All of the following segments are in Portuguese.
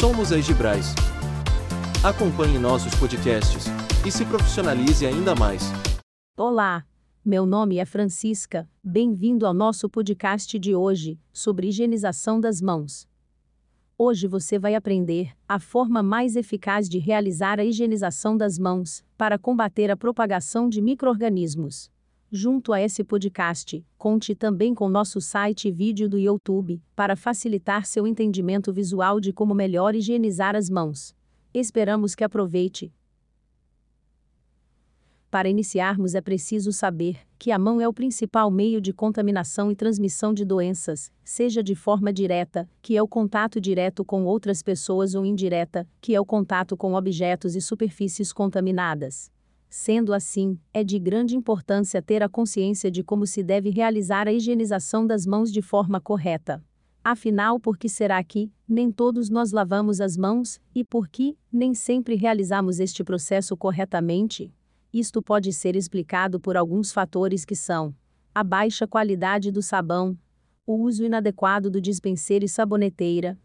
Somos a Egibrais. Acompanhe nossos podcasts e se profissionalize ainda mais. Olá, meu nome é Francisca. Bem-vindo ao nosso podcast de hoje sobre higienização das mãos. Hoje você vai aprender a forma mais eficaz de realizar a higienização das mãos para combater a propagação de microorganismos. Junto a esse podcast, conte também com nosso site e vídeo do YouTube, para facilitar seu entendimento visual de como melhor higienizar as mãos. Esperamos que aproveite. Para iniciarmos, é preciso saber que a mão é o principal meio de contaminação e transmissão de doenças, seja de forma direta, que é o contato direto com outras pessoas, ou indireta, que é o contato com objetos e superfícies contaminadas. Sendo assim, é de grande importância ter a consciência de como se deve realizar a higienização das mãos de forma correta. Afinal, por que será que nem todos nós lavamos as mãos e por que nem sempre realizamos este processo corretamente? Isto pode ser explicado por alguns fatores que são a baixa qualidade do sabão, o uso inadequado do dispenseiro e saboneteira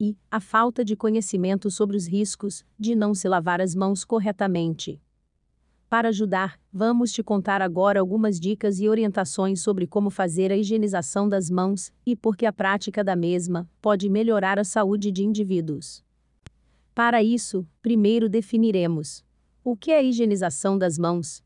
e a falta de conhecimento sobre os riscos de não se lavar as mãos corretamente. Para ajudar, vamos te contar agora algumas dicas e orientações sobre como fazer a higienização das mãos e por que a prática da mesma pode melhorar a saúde de indivíduos. Para isso, primeiro definiremos o que é a higienização das mãos.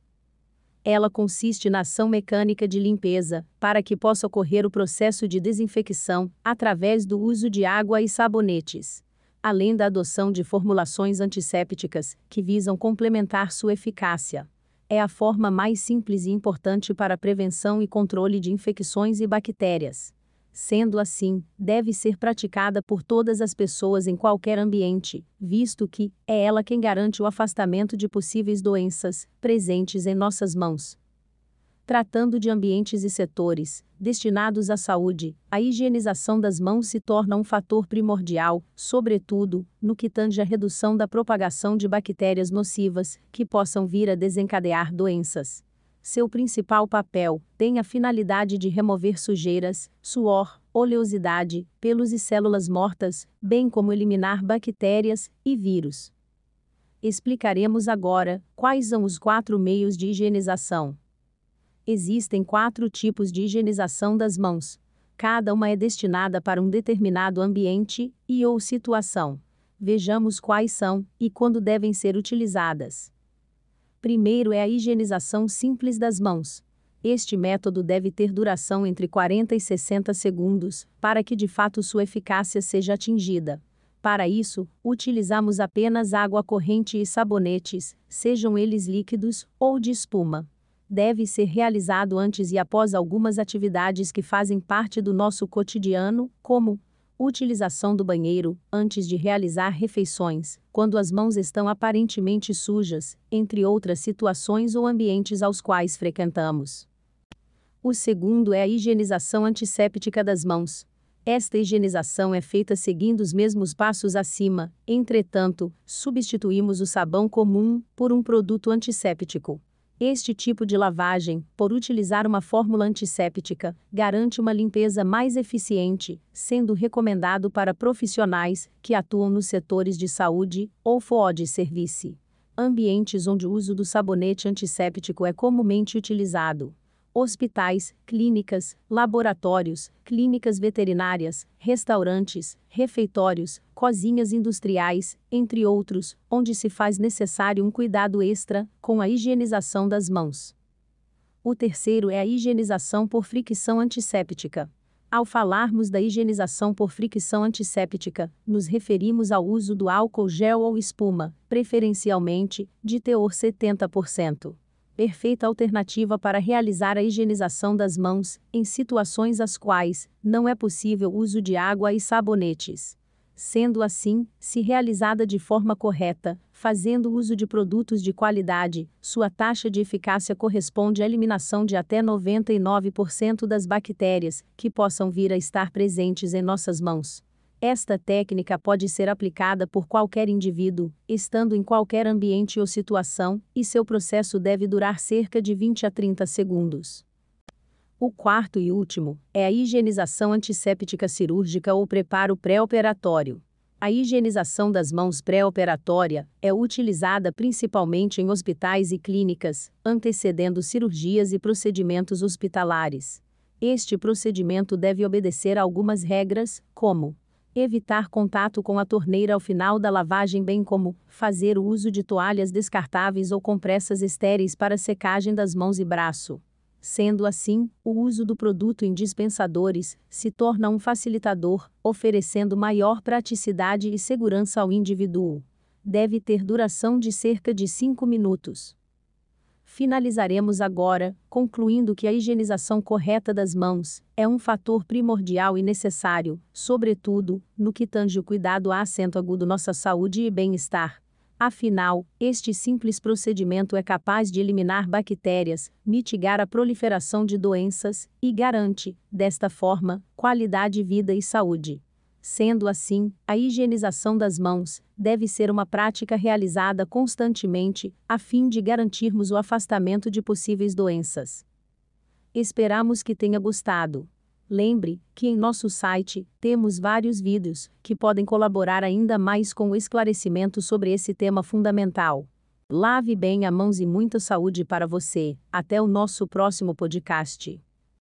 Ela consiste na ação mecânica de limpeza, para que possa ocorrer o processo de desinfecção, através do uso de água e sabonetes além da adoção de formulações antissépticas, que visam complementar sua eficácia. É a forma mais simples e importante para a prevenção e controle de infecções e bactérias. Sendo assim, deve ser praticada por todas as pessoas em qualquer ambiente, visto que é ela quem garante o afastamento de possíveis doenças presentes em nossas mãos. Tratando de ambientes e setores destinados à saúde, a higienização das mãos se torna um fator primordial, sobretudo no que tange à redução da propagação de bactérias nocivas que possam vir a desencadear doenças. Seu principal papel tem a finalidade de remover sujeiras, suor, oleosidade, pelos e células mortas, bem como eliminar bactérias e vírus. Explicaremos agora quais são os quatro meios de higienização. Existem quatro tipos de higienização das mãos. Cada uma é destinada para um determinado ambiente e ou situação. Vejamos quais são e quando devem ser utilizadas. Primeiro é a higienização simples das mãos. Este método deve ter duração entre 40 e 60 segundos, para que de fato sua eficácia seja atingida. Para isso, utilizamos apenas água corrente e sabonetes, sejam eles líquidos ou de espuma deve ser realizado antes e após algumas atividades que fazem parte do nosso cotidiano, como utilização do banheiro, antes de realizar refeições, quando as mãos estão aparentemente sujas, entre outras situações ou ambientes aos quais frequentamos. O segundo é a higienização antisséptica das mãos. Esta higienização é feita seguindo os mesmos passos acima, entretanto, substituímos o sabão comum por um produto antisséptico. Este tipo de lavagem, por utilizar uma fórmula antisséptica, garante uma limpeza mais eficiente, sendo recomendado para profissionais que atuam nos setores de saúde ou FOD service. Ambientes onde o uso do sabonete antisséptico é comumente utilizado hospitais, clínicas, laboratórios, clínicas veterinárias, restaurantes, refeitórios, cozinhas industriais, entre outros, onde se faz necessário um cuidado extra com a higienização das mãos. O terceiro é a higienização por fricção antisséptica. Ao falarmos da higienização por fricção antisséptica, nos referimos ao uso do álcool gel ou espuma, preferencialmente de teor 70% perfeita alternativa para realizar a higienização das mãos, em situações as quais não é possível o uso de água e sabonetes. Sendo assim, se realizada de forma correta, fazendo uso de produtos de qualidade, sua taxa de eficácia corresponde à eliminação de até 99% das bactérias que possam vir a estar presentes em nossas mãos. Esta técnica pode ser aplicada por qualquer indivíduo, estando em qualquer ambiente ou situação, e seu processo deve durar cerca de 20 a 30 segundos. O quarto e último é a higienização antisséptica cirúrgica ou preparo pré-operatório. A higienização das mãos pré-operatória é utilizada principalmente em hospitais e clínicas, antecedendo cirurgias e procedimentos hospitalares. Este procedimento deve obedecer a algumas regras, como evitar contato com a torneira ao final da lavagem, bem como fazer uso de toalhas descartáveis ou compressas estéreis para secagem das mãos e braço. Sendo assim, o uso do produto em dispensadores se torna um facilitador, oferecendo maior praticidade e segurança ao indivíduo. Deve ter duração de cerca de 5 minutos. Finalizaremos agora, concluindo que a higienização correta das mãos é um fator primordial e necessário, sobretudo, no que tange o cuidado a acento agudo nossa saúde e bem-estar. Afinal, este simples procedimento é capaz de eliminar bactérias, mitigar a proliferação de doenças e garante, desta forma, qualidade de vida e saúde. Sendo assim, a higienização das mãos deve ser uma prática realizada constantemente, a fim de garantirmos o afastamento de possíveis doenças. Esperamos que tenha gostado. Lembre que em nosso site temos vários vídeos que podem colaborar ainda mais com o esclarecimento sobre esse tema fundamental. Lave bem a mãos e muita saúde para você. Até o nosso próximo podcast.